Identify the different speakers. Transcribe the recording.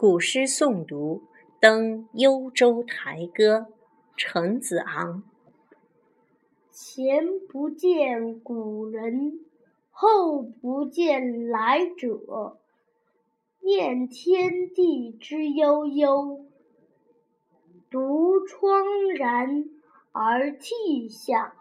Speaker 1: 古诗诵读登幽州台歌陈子昂
Speaker 2: 前不见古人后不见来者念天地之悠悠独怆然而涕下